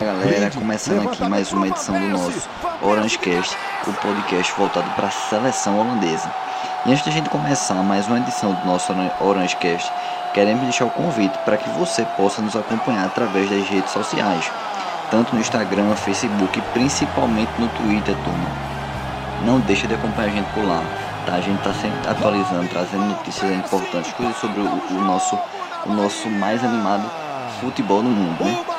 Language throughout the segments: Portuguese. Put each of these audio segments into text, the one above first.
Galera, começando aqui mais uma edição do nosso Orange Cast, o podcast voltado para a seleção holandesa. E antes de a gente começar mais uma edição do nosso Orange Cast, queremos deixar o convite para que você possa nos acompanhar através das redes sociais, tanto no Instagram, Facebook e principalmente no Twitter, turma. Não deixa de acompanhar a gente por lá, tá? A gente está sempre atualizando, trazendo notícias importantes, coisas sobre o, o nosso, o nosso mais animado futebol no mundo, né?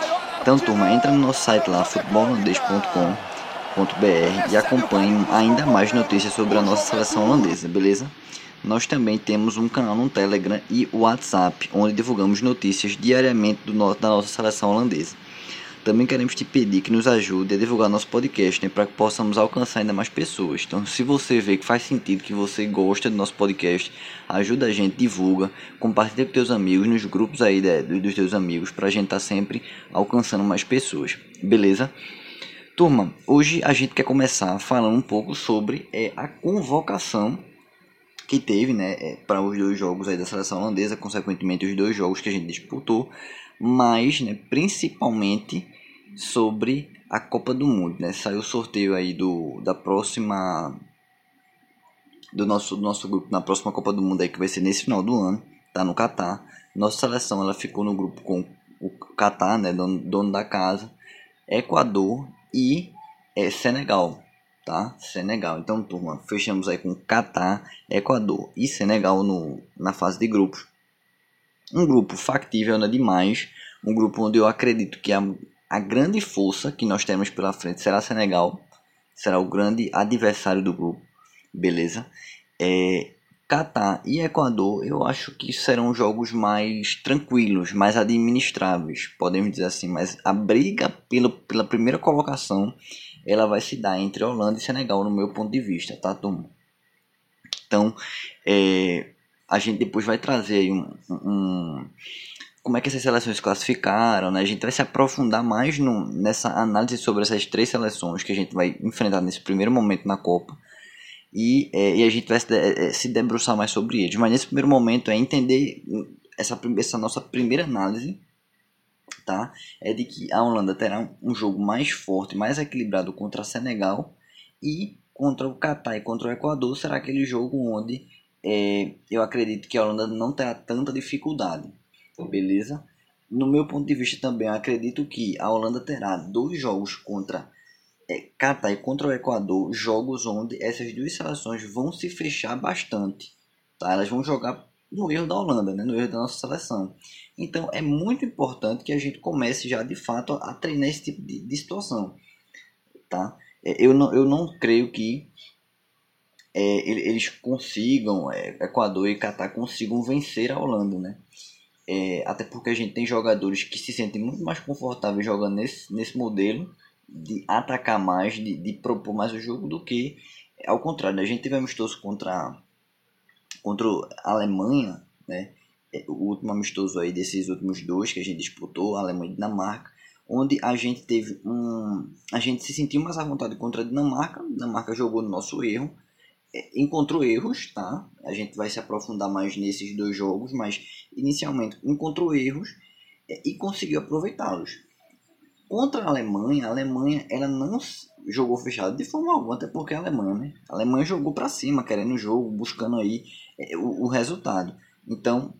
Então, turma, entra no nosso site lá, futebolholandês.com.br e acompanhe ainda mais notícias sobre a nossa seleção holandesa, beleza? Nós também temos um canal no Telegram e WhatsApp, onde divulgamos notícias diariamente do no da nossa seleção holandesa. Também queremos te pedir que nos ajude a divulgar nosso podcast, né, para que possamos alcançar ainda mais pessoas. Então, se você vê que faz sentido, que você gosta do nosso podcast, ajuda a gente, divulga, compartilha com teus amigos, nos grupos aí dos teus amigos, para a gente estar tá sempre alcançando mais pessoas. Beleza? Turma, hoje a gente quer começar falando um pouco sobre é, a convocação que teve, né, é, para os dois jogos aí da seleção holandesa, consequentemente os dois jogos que a gente disputou, mas, né, principalmente sobre a Copa do Mundo, né? Saiu o sorteio aí do da próxima do nosso do nosso grupo na próxima Copa do Mundo aí que vai ser nesse final do ano, tá no Catar. Nossa seleção ela ficou no grupo com o Catar, né, dono, dono da casa, Equador e é, Senegal, tá? Senegal. Então, turma, fechamos aí com Catar, Equador e Senegal no, na fase de grupos. Um grupo factível, né, demais. Um grupo onde eu acredito que a, a grande força que nós temos pela frente será Senegal, será o grande adversário do grupo, beleza? É, Catar e Equador, eu acho que serão jogos mais tranquilos, mais administráveis, podemos dizer assim. Mas a briga pela, pela primeira colocação, ela vai se dar entre Holanda e Senegal, no meu ponto de vista, tá, turma? Então, é, a gente depois vai trazer um, um como é que essas seleções classificaram, né? A gente vai se aprofundar mais no, nessa análise sobre essas três seleções que a gente vai enfrentar nesse primeiro momento na Copa. E, é, e a gente vai se, é, se debruçar mais sobre eles. Mas nesse primeiro momento é entender essa, essa nossa primeira análise, tá? É de que a Holanda terá um jogo mais forte, mais equilibrado contra a Senegal e contra o Catar e contra o Equador será aquele jogo onde é, eu acredito que a Holanda não terá tanta dificuldade beleza? No meu ponto de vista também, acredito que a Holanda terá dois jogos contra é, Catar e contra o Equador, jogos onde essas duas seleções vão se fechar bastante, tá? Elas vão jogar no erro da Holanda, né? no erro da nossa seleção. Então é muito importante que a gente comece já de fato a treinar esse tipo de, de situação, tá? É, eu não, eu não creio que é, eles consigam, é, Equador e Catar consigam vencer a Holanda, né? É, até porque a gente tem jogadores que se sentem muito mais confortáveis jogando nesse, nesse modelo de atacar mais, de, de propor mais o jogo do que ao contrário. Né? A gente teve amistoso contra, contra a Alemanha, né? É, o último amistoso aí desses últimos dois que a gente disputou, a Alemanha e Dinamarca, onde a gente teve um. A gente se sentiu mais à vontade contra a Dinamarca, a Dinamarca jogou no nosso erro, encontrou erros, tá? A gente vai se aprofundar mais nesses dois jogos, mas inicialmente encontrou erros é, e conseguiu aproveitá-los. Contra a Alemanha, a Alemanha ela não jogou fechado de forma alguma, até porque a Alemanha, né? A Alemanha jogou para cima, querendo o jogo, buscando aí é, o, o resultado. Então,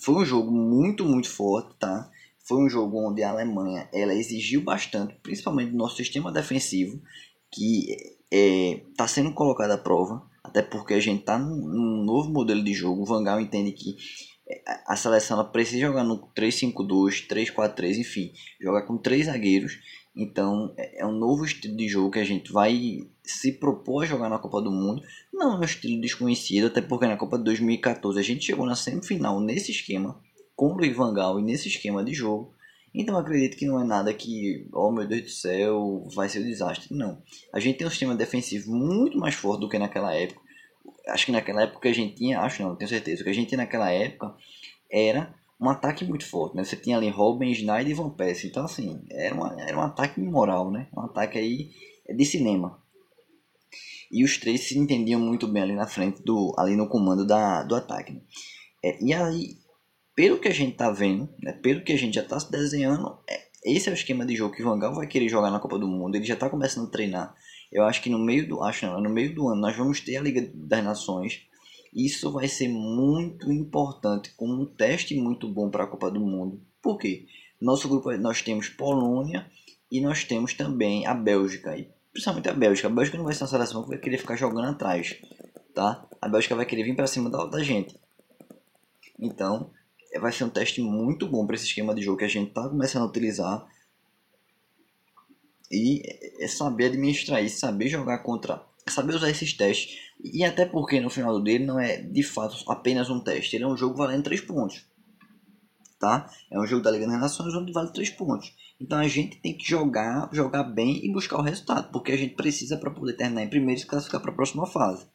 foi um jogo muito, muito forte, tá? Foi um jogo onde a Alemanha ela exigiu bastante, principalmente do nosso sistema defensivo, que está é, sendo colocado à prova, até porque a gente está num, num, novo modelo de jogo. O Vangal entende que é, a seleção precisa jogar no 3-5-2, 3-4-3, enfim, jogar com três zagueiros. Então é, é um novo estilo de jogo que a gente vai se propor a jogar na Copa do Mundo. Não é um estilo desconhecido, até porque na Copa de 2014 a gente chegou na semifinal nesse esquema com o Luiz Vangal e nesse esquema de jogo. Então acredito que não é nada que, oh meu Deus do céu, vai ser um desastre. Não. A gente tem um sistema defensivo muito mais forte do que naquela época. Acho que naquela época a gente tinha, acho não, tenho certeza, o que a gente tinha naquela época era um ataque muito forte, né? Você tinha ali Robin, Schneider e Van Persie. Então assim, era, uma, era um ataque moral, né? Um ataque aí de cinema. E os três se entendiam muito bem ali na frente, do, ali no comando da, do ataque. Né? É, e aí pelo que a gente está vendo, né, pelo que a gente já está se desenhando, é, esse é o esquema de jogo que o Vangal vai querer jogar na Copa do Mundo. Ele já está começando a treinar. Eu acho que no meio do, acho não, no meio do ano nós vamos ter a Liga das Nações. Isso vai ser muito importante como um teste muito bom para a Copa do Mundo. Por quê? Nosso grupo nós temos Polônia e nós temos também a Bélgica. E principalmente a Bélgica. A Bélgica não vai ser uma seleção que vai querer ficar jogando atrás, tá? A Bélgica vai querer vir para cima da, da gente. Então, vai ser um teste muito bom para esse esquema de jogo que a gente está começando a utilizar. E é saber administrar isso, saber jogar contra. Saber usar esses testes. E até porque no final dele não é de fato apenas um teste. Ele é um jogo valendo 3 pontos. Tá? É um jogo da Liga das Nações onde vale 3 pontos. Então a gente tem que jogar, jogar bem e buscar o resultado. Porque a gente precisa para poder terminar em primeiro e se classificar para a próxima fase.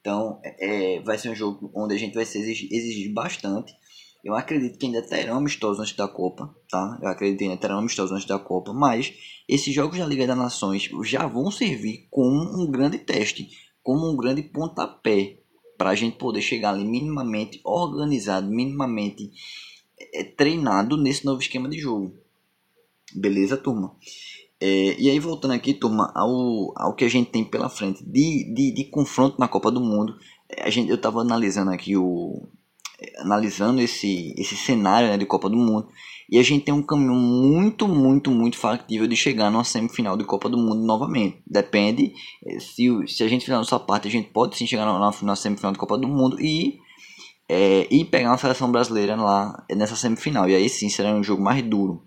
Então é, vai ser um jogo onde a gente vai se exigir, exigir bastante eu acredito que ainda terão amistosos antes da Copa, tá? Eu acredito que ainda terão amistosos antes da Copa, mas esses jogos da Liga das Nações já vão servir como um grande teste, como um grande pontapé para a gente poder chegar ali minimamente organizado, minimamente é, treinado nesse novo esquema de jogo. Beleza, turma? É, e aí, voltando aqui, turma, ao, ao que a gente tem pela frente de, de, de confronto na Copa do Mundo, a gente, eu estava analisando aqui o, analisando esse, esse cenário né, de Copa do Mundo. E a gente tem um caminho muito, muito, muito factível de chegar numa semifinal de Copa do Mundo novamente. Depende, eh, se, se a gente fizer a nossa parte, a gente pode sim chegar na, na semifinal de Copa do Mundo e, é, e pegar uma seleção brasileira lá nessa semifinal. E aí sim será um jogo mais duro,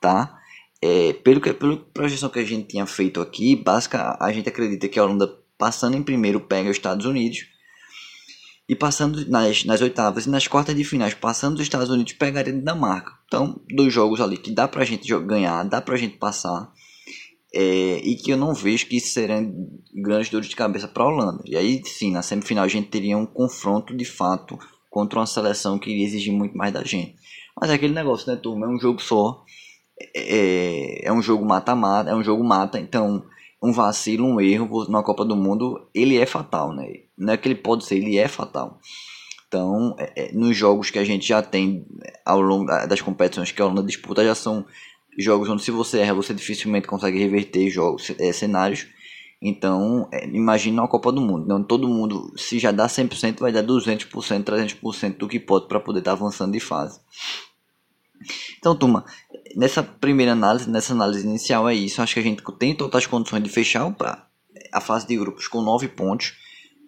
tá? É, pelo que pela projeção que a gente tinha feito aqui, básica, a gente acredita que a Holanda passando em primeiro pega os Estados Unidos e passando nas, nas oitavas e nas quartas de finais, passando os Estados Unidos, pegaria a Dinamarca. Então, dois jogos ali que dá pra gente ganhar, dá pra gente passar. É, e que eu não vejo que serão grandes dores de cabeça para a Holanda. E aí sim, na semifinal a gente teria um confronto de fato contra uma seleção que iria exigir muito mais da gente. Mas é aquele negócio, né, turma? É um jogo só. É, é um jogo mata-mata, é um jogo mata, então um vacilo, um erro na Copa do Mundo, ele é fatal, né? Não é que ele pode ser, ele é fatal. Então, é, é, nos jogos que a gente já tem ao longo das competições que a Holanda disputa, já são jogos onde se você erra, você dificilmente consegue reverter jogos, é, cenários. Então, é, imagina a Copa do Mundo. Então, todo mundo, se já dá 100%, vai dar 200%, 300% do que pode para poder estar tá avançando de fase. Então, turma, nessa primeira análise, nessa análise inicial é isso. Acho que a gente tem todas as condições de fechar a fase de grupos com 9 pontos.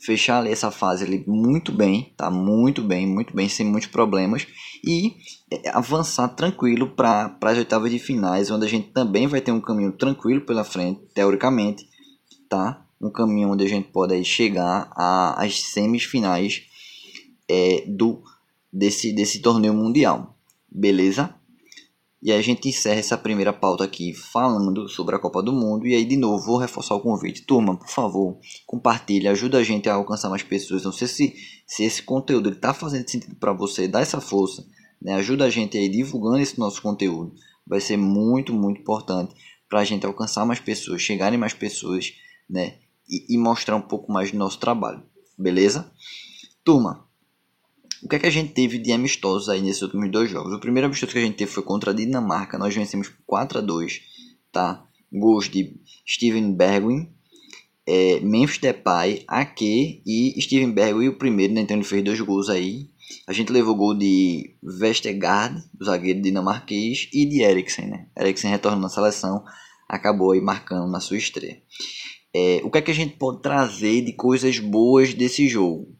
Fechar ali essa fase ali muito bem, tá? Muito bem, muito bem, sem muitos problemas. E é, avançar tranquilo para as oitavas de finais, onde a gente também vai ter um caminho tranquilo pela frente, teoricamente, tá? Um caminho onde a gente pode chegar às semifinais é, do, desse, desse torneio mundial. Beleza? E a gente encerra essa primeira pauta aqui falando sobre a Copa do Mundo. E aí, de novo, vou reforçar o convite. Turma, por favor, compartilhe, ajuda a gente a alcançar mais pessoas. Não sei se, se esse conteúdo está fazendo sentido para você, dá essa força. Né? Ajuda a gente aí divulgando esse nosso conteúdo. Vai ser muito, muito importante para a gente alcançar mais pessoas, chegarem mais pessoas, né? E, e mostrar um pouco mais do nosso trabalho. Beleza? Turma, o que é que a gente teve de amistosos aí nesses últimos dois jogos? O primeiro amistoso que a gente teve foi contra a Dinamarca, nós vencemos 4 a 2 tá? Gols de Steven Bergwijn, é, Memphis Depay, Ake e Steven Bergwijn, o primeiro, né? Então ele fez dois gols aí. A gente levou gol de Vestergaard, o zagueiro dinamarquês, e de Eriksen, né? Eriksen retornando na seleção, acabou aí marcando na sua estreia. É, o que é que a gente pode trazer de coisas boas desse jogo?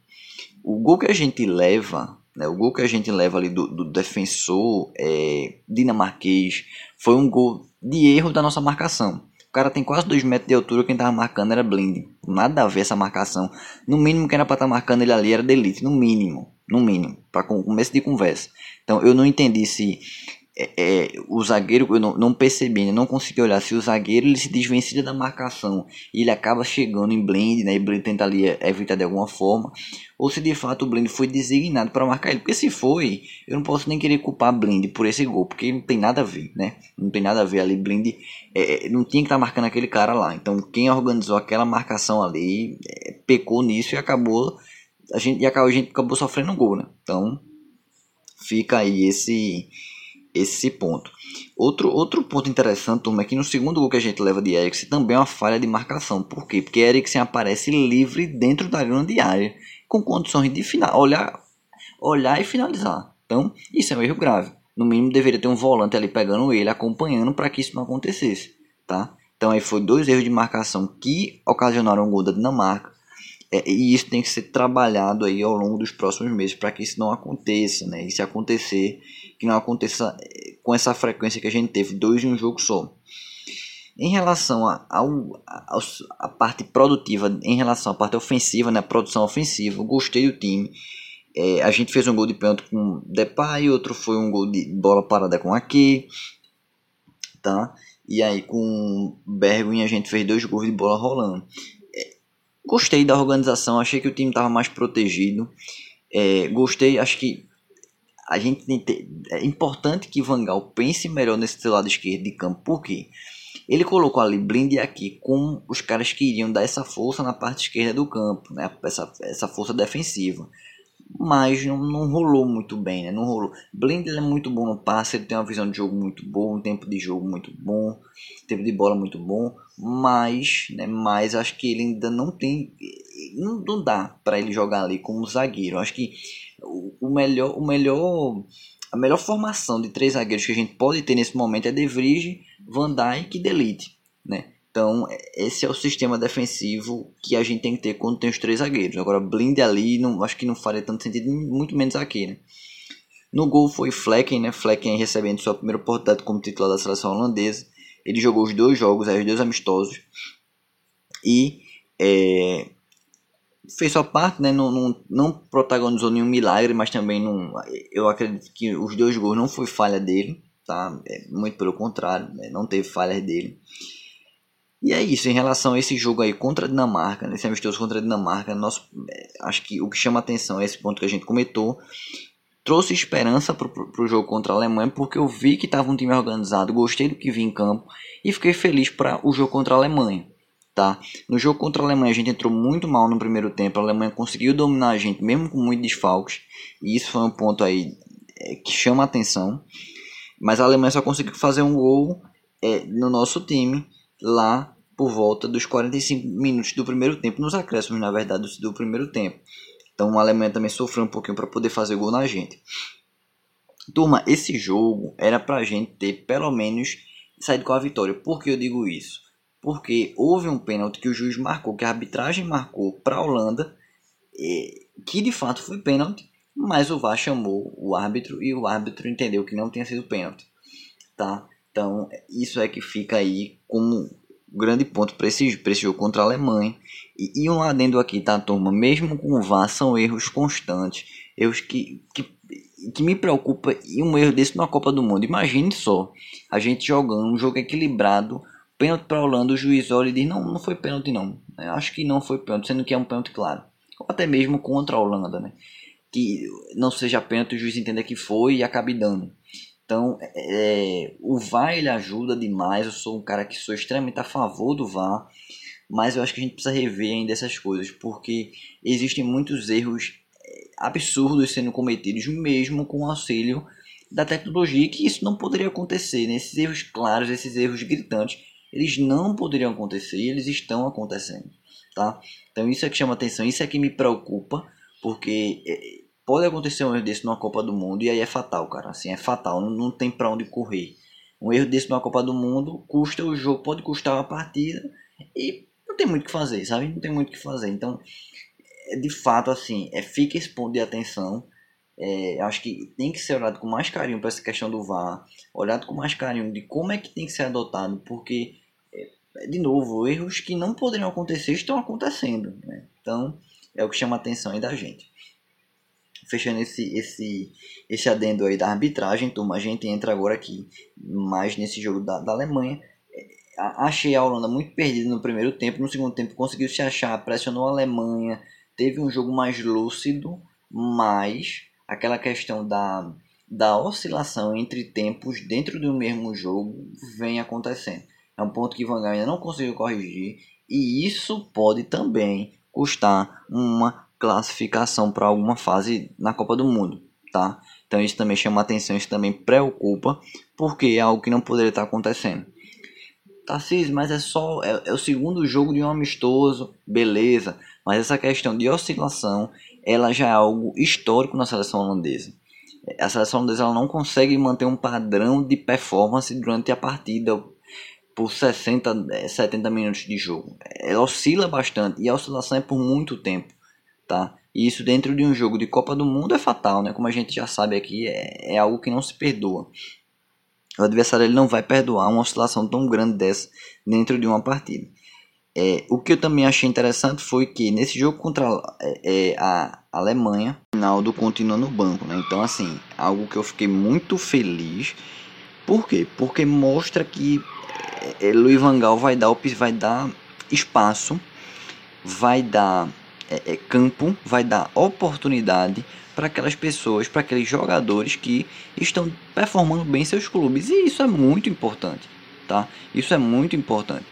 O gol que a gente leva, né, o gol que a gente leva ali do, do defensor é, dinamarquês foi um gol de erro da nossa marcação. O cara tem quase 2 metros de altura, quem tava marcando era blind. Nada a ver essa marcação. No mínimo, quem era pra estar tá marcando ele ali era delete. No mínimo. No mínimo. Para começo de conversa. Então eu não entendi se é, é, o zagueiro, eu não, não percebi, né? não consegui olhar se o zagueiro ele se desvencilha da marcação e ele acaba chegando em blend, né? E blend tenta ali evitar de alguma forma, ou se de fato o blend foi designado para marcar ele. Porque se foi, eu não posso nem querer culpar blend por esse gol, porque não tem nada a ver, né? Não tem nada a ver ali. blend é, é, não tinha que estar tá marcando aquele cara lá. Então quem organizou aquela marcação ali é, pecou nisso e acabou. A gente, e acabou, a gente acabou sofrendo um gol, né? Então fica aí esse esse ponto. Outro, outro ponto interessante, turma, é que no segundo gol que a gente leva de Eriksen também é uma falha de marcação. Por quê? Porque Eriksen aparece livre dentro da grande área, com condições de final, olhar, olhar e finalizar. Então, isso é um erro grave. No mínimo, deveria ter um volante ali pegando ele, acompanhando para que isso não acontecesse. Tá? Então, aí foi dois erros de marcação que ocasionaram o gol da Dinamarca. É, e isso tem que ser trabalhado aí ao longo dos próximos meses para que isso não aconteça, né? E se acontecer, que não aconteça é, com essa frequência que a gente teve, dois em um jogo só. Em relação a, ao, a, a parte produtiva, em relação à parte ofensiva, né, produção ofensiva, gostei do time. É, a gente fez um gol de pênalti com Depay, outro foi um gol de bola parada com aqui, tá? E aí com Bergwijn a gente fez dois gols de bola rolando. Gostei da organização, achei que o time estava mais protegido. É, gostei, acho que a gente é importante que Vangal pense melhor nesse lado esquerdo de campo, porque ele colocou ali Blind aqui com os caras que iriam dar essa força na parte esquerda do campo, né? essa, essa força defensiva mas não, não rolou muito bem, né? Não rolou. Blind é muito bom no passe, ele tem uma visão de jogo muito boa, um tempo de jogo muito bom, tempo de bola muito bom, mas, né, mas acho que ele ainda não tem não dá para ele jogar ali como zagueiro. Acho que o, melhor o melhor a melhor formação de três zagueiros que a gente pode ter nesse momento é De Vrij, Van Dijk e Delite, né? Então, esse é o sistema defensivo que a gente tem que ter quando tem os três zagueiros. Agora, blinde ali, não, acho que não faria tanto sentido, muito menos aqui, né? No gol foi Flecken, né? Flecken recebendo sua primeira oportunidade como titular da seleção holandesa. Ele jogou os dois jogos, os dois amistosos. E é, fez sua parte, né? Não, não, não, protagonizou nenhum milagre, mas também não. Eu acredito que os dois gols não foi falha dele, tá? É, muito pelo contrário, né? não teve falhas dele. E é isso, em relação a esse jogo aí contra a Dinamarca, nesse amistoso contra a Dinamarca, nosso, é, acho que o que chama atenção é esse ponto que a gente comentou. Trouxe esperança para o jogo contra a Alemanha, porque eu vi que estava um time organizado, gostei do que vi em campo e fiquei feliz para o jogo contra a Alemanha. Tá? No jogo contra a Alemanha a gente entrou muito mal no primeiro tempo, a Alemanha conseguiu dominar a gente mesmo com muitos desfalques, e isso foi um ponto aí é, que chama atenção. Mas a Alemanha só conseguiu fazer um gol é, no nosso time lá por volta dos 45 minutos do primeiro tempo, nos acréscimos, na verdade, do, primeiro tempo. Então a Alemanha também sofreu um pouquinho para poder fazer gol na gente. Turma, esse jogo era para a gente ter pelo menos saído com a vitória. Por que eu digo isso? Porque houve um pênalti que o juiz marcou, que a arbitragem marcou para a Holanda, que de fato foi pênalti, mas o VAR chamou o árbitro e o árbitro entendeu que não tinha sido pênalti. Tá? Então, isso é que fica aí como grande ponto para esse, esse jogo contra a Alemanha. E, e, um adendo aqui, tá, turma? Mesmo com o VAR, são erros constantes. Erros que, que, que me preocupa. E um erro desse na Copa do Mundo. Imagine só, a gente jogando um jogo equilibrado. Pênalti para a Holanda, o juiz olha e diz: Não, não foi pênalti, não. Acho que não foi pênalti, sendo que é um pênalti claro. Ou até mesmo contra a Holanda, né? Que não seja pênalti, o juiz entenda que foi e acabe dando. Então, é, o VAR ele ajuda demais. Eu sou um cara que sou extremamente a favor do VAR, mas eu acho que a gente precisa rever ainda essas coisas, porque existem muitos erros é, absurdos sendo cometidos, mesmo com o auxílio da tecnologia, que isso não poderia acontecer. Né? Esses erros claros, esses erros gritantes, eles não poderiam acontecer e eles estão acontecendo. Tá? Então, isso é que chama atenção, isso é que me preocupa, porque é, Pode acontecer um erro desse numa Copa do Mundo e aí é fatal, cara. Assim, é fatal, não, não tem para onde correr. Um erro desse numa Copa do Mundo custa o jogo, pode custar a partida e não tem muito o que fazer, sabe? Não tem muito o que fazer. Então, é, de fato, assim, é, fica esse ponto de atenção. É, acho que tem que ser olhado com mais carinho para essa questão do VAR, olhado com mais carinho de como é que tem que ser adotado, porque, de novo, erros que não poderiam acontecer estão acontecendo. Né? Então, é o que chama a atenção aí da gente fechando esse, esse, esse adendo aí da arbitragem, turma, a gente entra agora aqui mais nesse jogo da, da Alemanha. Achei a Holanda muito perdida no primeiro tempo, no segundo tempo conseguiu se achar, pressionou a Alemanha, teve um jogo mais lúcido, mas aquela questão da, da oscilação entre tempos dentro do mesmo jogo vem acontecendo. É um ponto que Van ainda não conseguiu corrigir e isso pode também custar uma classificação para alguma fase na Copa do Mundo, tá? Então isso também chama atenção, isso também preocupa, porque é algo que não poderia estar acontecendo. Tarcísio, mas é só é, é, o segundo jogo de um amistoso, beleza. Mas essa questão de oscilação, ela já é algo histórico na seleção holandesa. A seleção holandesa ela não consegue manter um padrão de performance durante a partida por 60, 70 minutos de jogo. Ela oscila bastante e a oscilação é por muito tempo, tá? E isso dentro de um jogo de Copa do Mundo é fatal, né? Como a gente já sabe aqui, é, é algo que não se perdoa. O adversário ele não vai perdoar uma oscilação tão grande dessa dentro de uma partida. É, o que eu também achei interessante foi que nesse jogo contra é, é a Alemanha, o Ronaldo continua no banco, né? Então, assim, algo que eu fiquei muito feliz. Por quê? Porque mostra que é, Luiz Vangal vai dar, vai dar espaço, vai dar é, é, campo, vai dar oportunidade para aquelas pessoas, para aqueles jogadores que estão performando bem seus clubes. E isso é muito importante, tá? Isso é muito importante.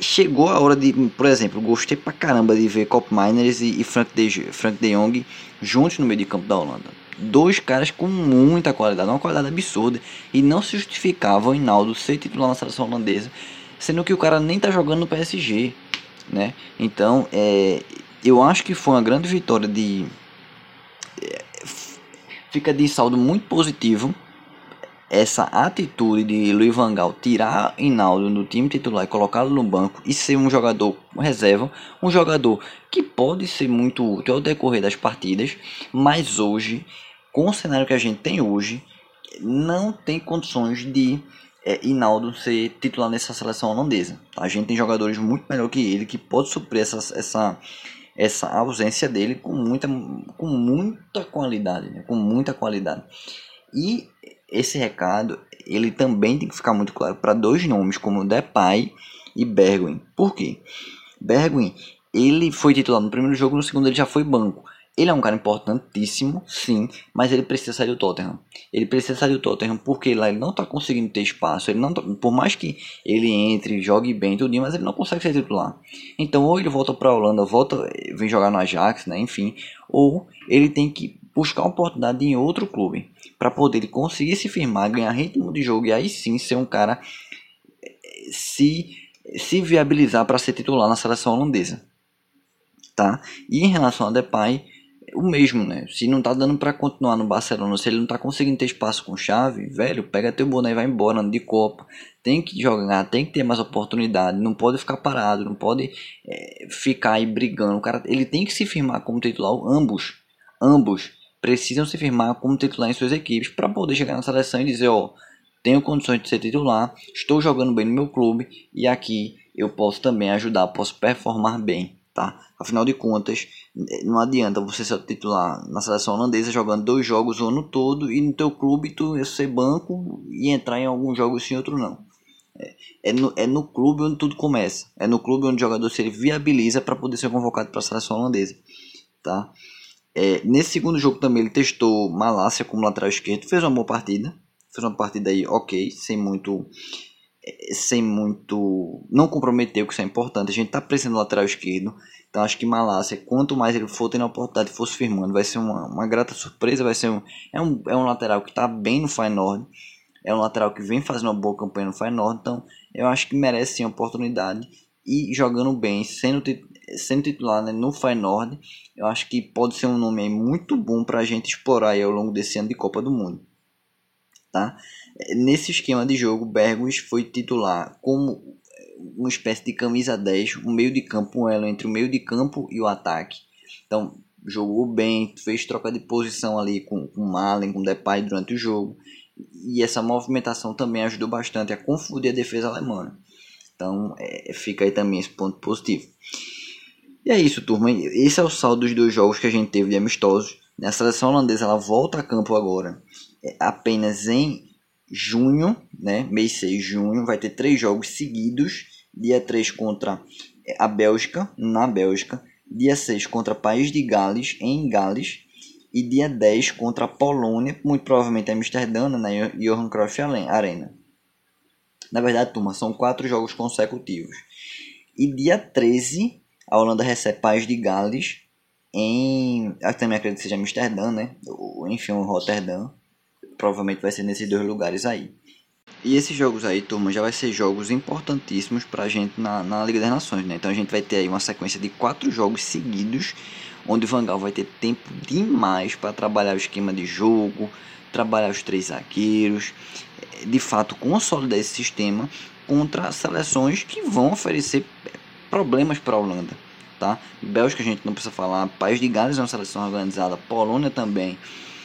Chegou a hora de, por exemplo, gostei pra caramba de ver Cop Miners e, e Frank, de, Frank de Jong juntos no meio de campo da Holanda. Dois caras com muita qualidade, uma qualidade absurda. E não se justificava o Hinaldo ser titular na seleção holandesa, sendo que o cara nem tá jogando no PSG, né? Então, é, eu acho que foi uma grande vitória de, fica de saldo muito positivo essa atitude de Luiz Vangal tirar Hinaldo do time titular e colocá-lo no banco e ser um jogador reserva, um jogador que pode ser muito útil ao decorrer das partidas, mas hoje, com o cenário que a gente tem hoje, não tem condições de é, Hinaldo ser titular nessa seleção holandesa. A gente tem jogadores muito melhor que ele que pode suprir essa, essa essa ausência dele com muita, com muita qualidade, né? com muita qualidade. E esse recado ele também tem que ficar muito claro para dois nomes como Depay e Bergwijn. Por quê? Bergwijn ele foi titular no primeiro jogo, no segundo ele já foi banco. Ele é um cara importantíssimo, sim, mas ele precisa sair do Tottenham. Ele precisa sair do Tottenham porque lá ele não está conseguindo ter espaço. Ele não tá, por mais que ele entre, jogue bem tudo, mas ele não consegue ser titular. Então ou ele volta para a Holanda, volta, vem jogar no Ajax, né, enfim, ou ele tem que buscar uma oportunidade em outro clube para poder conseguir se firmar, ganhar ritmo de jogo e aí sim ser um cara se se viabilizar para ser titular na seleção holandesa, tá? E em relação a Depay, o mesmo, né? Se não tá dando para continuar no Barcelona, se ele não tá conseguindo ter espaço com chave, velho, pega teu boné e vai embora de Copa. Tem que jogar, tem que ter mais oportunidade, não pode ficar parado, não pode é, ficar aí brigando. O cara, ele tem que se firmar como titular, ambos, ambos precisam se firmar como titular em suas equipes para poder chegar na seleção e dizer, ó, tenho condições de ser titular, estou jogando bem no meu clube e aqui eu posso também ajudar, posso performar bem tá? Afinal de contas, não adianta você ser titular na seleção holandesa jogando dois jogos o ano todo e no teu clube tu ser banco e entrar em alguns jogos sim, outro não. É, é, no, é no clube onde tudo começa. É no clube onde o jogador se viabiliza para poder ser convocado para a seleção holandesa, tá? É, nesse segundo jogo também ele testou Malásia como lateral esquerdo, fez uma boa partida, fez uma partida aí ok, sem muito sem muito. Não comprometeu, que isso é importante. A gente tá precisando do lateral esquerdo. Então acho que Malásia, quanto mais ele for tendo a oportunidade de fosse firmando, vai ser uma, uma grata surpresa. Vai ser um, é, um, é um lateral que tá bem no Feyenoord. É um lateral que vem fazendo uma boa campanha no Feyenoord. Então eu acho que merece sim a oportunidade. E jogando bem, sendo, sendo titular né, no Feyenoord, eu acho que pode ser um nome muito bom para a gente explorar ao longo desse ano de Copa do Mundo. Tá? Nesse esquema de jogo, Bergos foi titular como uma espécie de camisa 10, um meio de campo, um elo entre o meio de campo e o ataque. Então, jogou bem, fez troca de posição ali com, com Malen, com Depay durante o jogo. E essa movimentação também ajudou bastante a confundir a defesa alemã. Então, é, fica aí também esse ponto positivo. E é isso, turma. Esse é o saldo dos dois jogos que a gente teve de amistosos. A seleção holandesa ela volta a campo agora apenas em junho, né, mês 6 de junho, vai ter três jogos seguidos. Dia 3 contra é, a Bélgica, na Bélgica. Dia 6 contra País de Gales, em Gales. E dia 10 contra a Polônia, muito provavelmente em Amsterdã, na Johan Cruyff Arena. Na verdade, turma, são quatro jogos consecutivos. E dia 13, a Holanda recebe País de Gales em. Aqui também acredito que seja Amsterdã, né? Ou, enfim, Rotterdam. Provavelmente vai ser nesses dois lugares aí. E esses jogos aí, turma, já vai ser jogos importantíssimos pra gente na, na Liga das Nações, né? Então a gente vai ter aí uma sequência de quatro jogos seguidos, onde o Vangal vai ter tempo demais para trabalhar o esquema de jogo, trabalhar os três zagueiros, de fato consolidar esse sistema contra seleções que vão oferecer problemas para a Holanda, tá? Bélgica a gente não precisa falar, País de Gales é uma seleção organizada, Polônia também.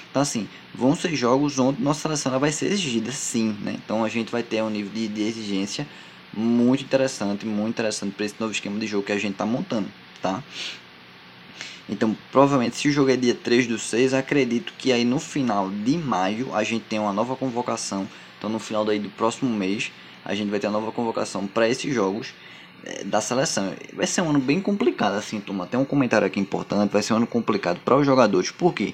Então assim, vão ser jogos onde nossa seleção vai ser exigida, sim, né? Então a gente vai ter um nível de, de exigência muito interessante, muito interessante para esse novo esquema de jogo que a gente está montando, tá? Então, provavelmente, se o jogo é dia 3 do 6, acredito que aí no final de maio a gente tem uma nova convocação. Então, no final daí do próximo mês, a gente vai ter a nova convocação para esses jogos é, da seleção. Vai ser um ano bem complicado, assim, turma. Tem um comentário aqui importante. Vai ser um ano complicado para os jogadores. Por quê?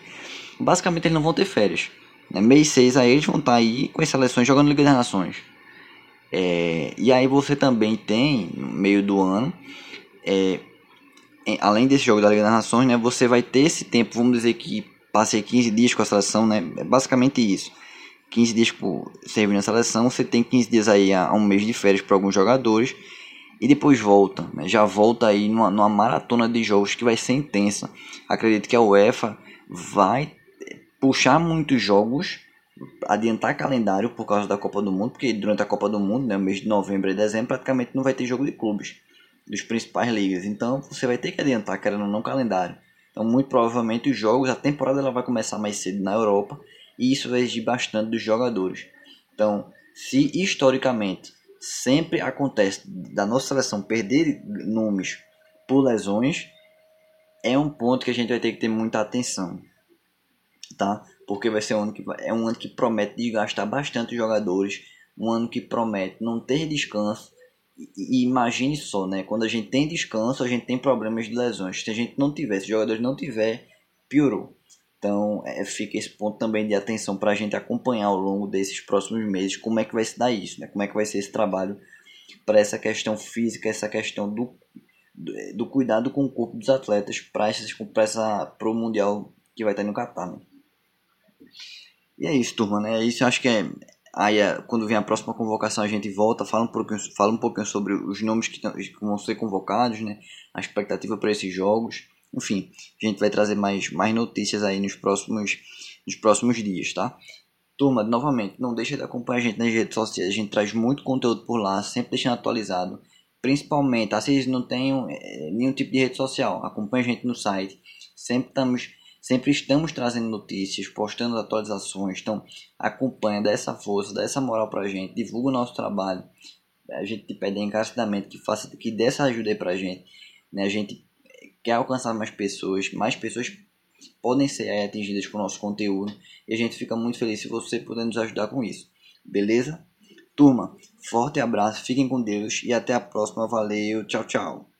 Basicamente, eles não vão ter férias. Né? Mês 6 aí eles vão estar tá aí com as seleções jogando Liga das Nações. É, e aí você também tem, no meio do ano, é, além desse jogo da Liga das Nações, né, você vai ter esse tempo, vamos dizer que passei 15 dias com a seleção, né, é basicamente isso. 15 dias por servir na seleção, você tem 15 dias aí a, um mês de férias para alguns jogadores e depois volta, né, já volta aí numa, numa maratona de jogos que vai ser intensa. Acredito que a UEFA vai puxar muitos jogos, adiantar calendário por causa da Copa do Mundo, porque durante a Copa do Mundo, né, mês de novembro e dezembro, praticamente não vai ter jogo de clubes dos principais ligas. Então você vai ter que adiantar, querendo ou não, calendário. Então, muito provavelmente, os jogos, a temporada ela vai começar mais cedo na Europa e isso vai exigir bastante dos jogadores. Então, se historicamente sempre acontece da nossa seleção perder nomes por lesões, é um ponto que a gente vai ter que ter muita atenção, tá? Porque vai ser um ano que é um ano que promete desgastar bastante jogadores, um ano que promete não ter descanso e, imagine só, né? Quando a gente tem descanso, a gente tem problemas de lesões. Se a gente não tiver, se os jogadores não tiver, piorou. Então, é, fica esse ponto também de atenção para a gente acompanhar ao longo desses próximos meses como é que vai se dar isso, né? Como é que vai ser esse trabalho para essa questão física, essa questão do, do, do, cuidado com o corpo dos atletas para essa o mundial que vai estar no Catar, né? E é isso, turma, né? É isso eu acho que é, Aí, é, quando vem a próxima convocação, a gente volta, fala um pouquinho, fala um pouquinho sobre os nomes que, que vão ser convocados, né? A expectativa para esses jogos. Enfim, a gente vai trazer mais, mais notícias aí nos próximos, nos próximos dias, tá? Turma, novamente, não deixa de acompanhar a gente nas redes sociais. A gente traz muito conteúdo por lá, sempre deixando atualizado. Principalmente, tá? se vocês não têm é, nenhum tipo de rede social, acompanha a gente no site. Sempre estamos Sempre estamos trazendo notícias, postando atualizações. Então, acompanha, dá essa força, dá essa moral pra gente, divulga o nosso trabalho. A gente te pede encarecidamente que faça, que dê essa ajuda aí pra gente. Né? A gente quer alcançar mais pessoas, mais pessoas podem ser atingidas com o nosso conteúdo. E a gente fica muito feliz se você puder nos ajudar com isso. Beleza? Turma, forte abraço, fiquem com Deus e até a próxima. Valeu, tchau, tchau.